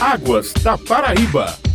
Águas da Paraíba.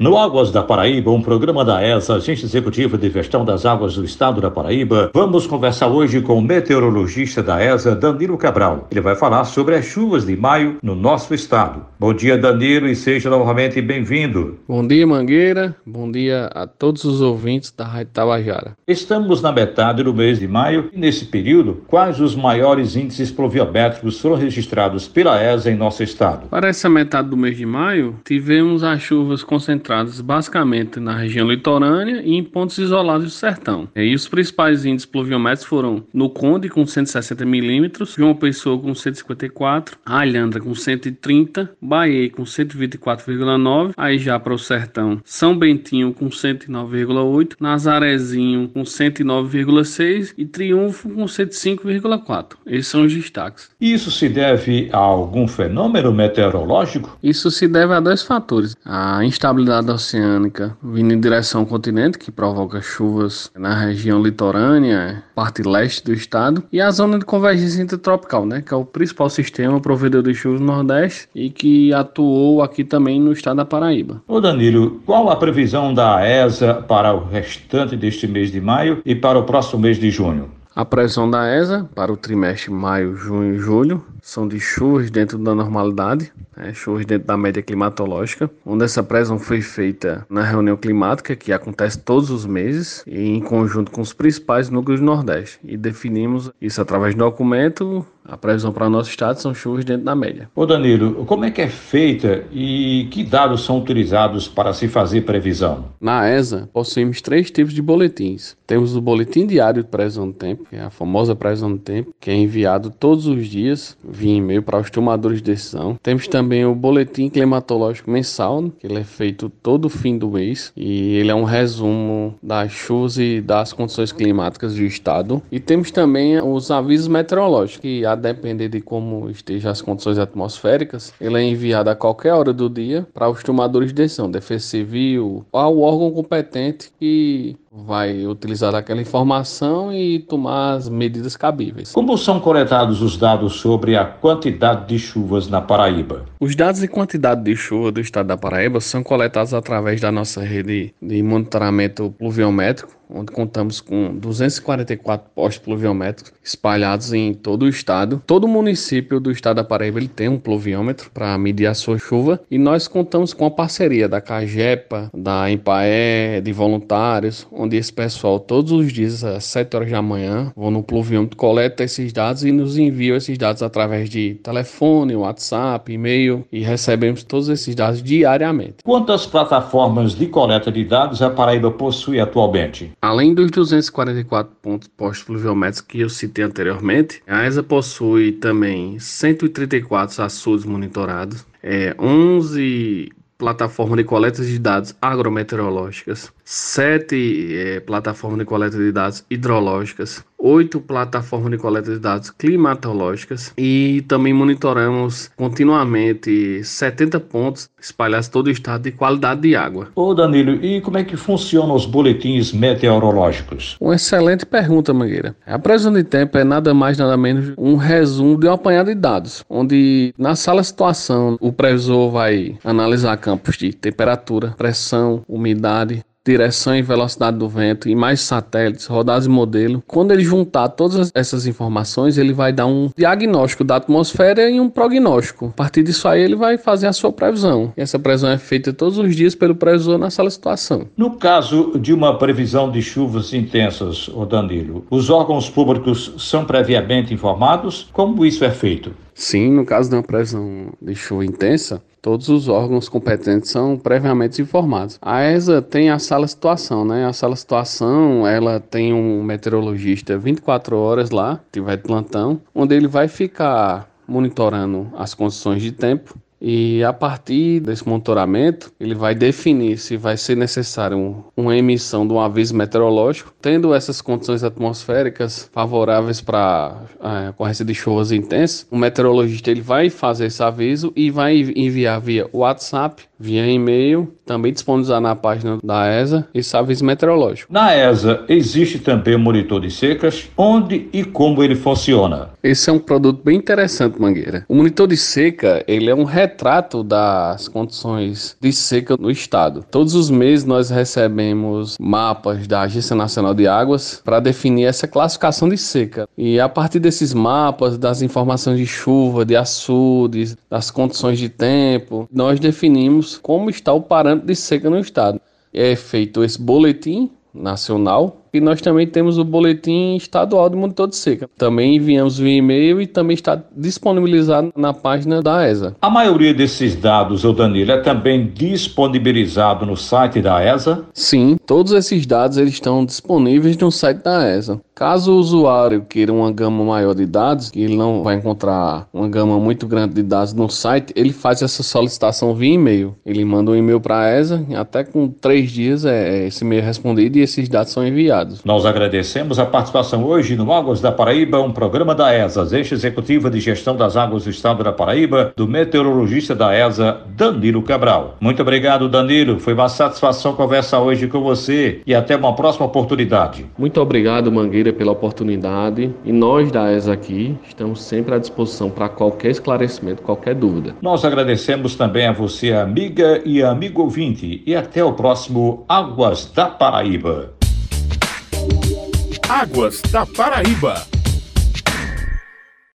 No Águas da Paraíba, um programa da ESA, Agência Executiva de Gestão das Águas do Estado da Paraíba, vamos conversar hoje com o meteorologista da ESA, Danilo Cabral. Ele vai falar sobre as chuvas de maio no nosso estado. Bom dia, Danilo, e seja novamente bem-vindo. Bom dia, Mangueira. Bom dia a todos os ouvintes da Rádio Tabajara. Estamos na metade do mês de maio e, nesse período, quais os maiores índices pluviométricos foram registrados pela ESA em nosso estado? Para essa metade do mês de maio, tivemos as chuvas concentradas basicamente na região litorânea e em pontos isolados do sertão. E os principais índices pluviométricos foram no Conde com 160 milímetros, João Pessoa com 154, Alhandra com 130, Bahia com 124,9, aí já para o sertão, São Bentinho com 109,8, Nazarezinho com 109,6 e Triunfo com 105,4. Esses são os destaques. Isso se deve a algum fenômeno meteorológico? Isso se deve a dois fatores: a instabilidade umidade oceânica vindo em direção ao continente, que provoca chuvas na região litorânea, parte leste do estado, e a zona de convergência intertropical, né, que é o principal sistema provedor de chuvas no Nordeste e que atuou aqui também no estado da Paraíba. Ô Danilo, qual a previsão da ESA para o restante deste mês de maio e para o próximo mês de junho? A previsão da ESA para o trimestre maio, junho e julho são de chuvas dentro da normalidade, né, chuvas dentro da média climatológica, onde essa previsão foi feita na reunião climática, que acontece todos os meses, e em conjunto com os principais núcleos do Nordeste. E definimos isso através do documento a previsão para o nosso estado são chuvas dentro da média. Ô Danilo, como é que é feita e que dados são utilizados para se fazer previsão? Na ESA, possuímos três tipos de boletins. Temos o boletim diário de previsão do tempo, que é a famosa previsão do tempo, que é enviado todos os dias via e-mail para os tomadores de decisão. Temos também o boletim climatológico mensal, que ele é feito todo fim do mês e ele é um resumo das chuvas e das condições climáticas do estado. E temos também os avisos meteorológicos, que a depender de como estejam as condições atmosféricas, ele é enviado a qualquer hora do dia para os tomadores de decisão, defesa civil, ao órgão competente que vai utilizar aquela informação e tomar as medidas cabíveis. Como são coletados os dados sobre a quantidade de chuvas na Paraíba? Os dados e quantidade de chuva do estado da Paraíba são coletados através da nossa rede de monitoramento pluviométrico, onde contamos com 244 postos pluviométricos espalhados em todo o estado. Todo município do estado da Paraíba ele tem um pluviômetro para medir a sua chuva e nós contamos com a parceria da Cagepa, da Empaé, de voluntários, onde esse pessoal todos os dias às 7 horas da manhã vão no pluviômetro, coleta esses dados e nos enviam esses dados através de telefone, WhatsApp, e-mail e recebemos todos esses dados diariamente. Quantas plataformas de coleta de dados a Paraíba possui atualmente? Além dos 244 pontos postos pluviométricos que eu citei anteriormente, a ESA possui também 134 açudes monitorados, é, 11 plataformas de coleta de dados agrometeorológicas, sete é, plataformas de coleta de dados hidrológicas, oito plataformas de coleta de dados climatológicas e também monitoramos continuamente 70 pontos espalhados todo o estado de qualidade de água. Ô Danilo, e como é que funcionam os boletins meteorológicos? Uma excelente pergunta, Mangueira. A previsão de tempo é nada mais nada menos um resumo de um apanhado de dados, onde na sala situação o previsor vai analisar campos de temperatura, pressão, umidade, direção e velocidade do vento e mais satélites, rodados e modelo. Quando ele juntar todas essas informações, ele vai dar um diagnóstico da atmosfera e um prognóstico. A partir disso aí, ele vai fazer a sua previsão. E essa previsão é feita todos os dias pelo previsor na sala de situação. No caso de uma previsão de chuvas intensas, o Danilo, os órgãos públicos são previamente informados? Como isso é feito? Sim, no caso de uma previsão de chuva intensa, todos os órgãos competentes são previamente informados. A ESA tem a sala situação, né? A sala situação, ela tem um meteorologista 24 horas lá, tiver de plantão, onde ele vai ficar monitorando as condições de tempo e a partir desse monitoramento, ele vai definir se vai ser necessário uma emissão de um aviso meteorológico, tendo essas condições atmosféricas favoráveis para a ocorrência de chuvas intensas. O meteorologista ele vai fazer esse aviso e vai enviar via WhatsApp via e-mail, também disponibilizado na página da ESA e serviço meteorológico. Na ESA existe também um monitor de secas, onde e como ele funciona. Esse é um produto bem interessante, Mangueira. O monitor de seca, ele é um retrato das condições de seca no estado. Todos os meses nós recebemos mapas da Agência Nacional de Águas para definir essa classificação de seca. E a partir desses mapas, das informações de chuva, de açudes, das condições de tempo, nós definimos como está o parâmetro de seca no estado. É feito esse boletim nacional e nós também temos o boletim estadual de monitor de seca. Também enviamos via e-mail e também está disponibilizado na página da ESA. A maioria desses dados, o Danilo, é também disponibilizado no site da ESA? Sim, todos esses dados eles estão disponíveis no site da ESA. Caso o usuário queira uma gama maior de dados, que ele não vai encontrar uma gama muito grande de dados no site, ele faz essa solicitação via e-mail. Ele manda um e-mail para a ESA, até com três dias é, é esse e-mail respondido e esses dados são enviados. Nós agradecemos a participação hoje no Águas da Paraíba, um programa da ESA, Eixo Executiva de Gestão das Águas do Estado da Paraíba, do meteorologista da ESA, Danilo Cabral. Muito obrigado, Danilo. Foi uma satisfação conversar hoje com você e até uma próxima oportunidade. Muito obrigado, Mangueira pela oportunidade e nós da ESA aqui estamos sempre à disposição para qualquer esclarecimento, qualquer dúvida. Nós agradecemos também a você, amiga e amigo ouvinte, e até o próximo Águas da Paraíba. Águas da Paraíba.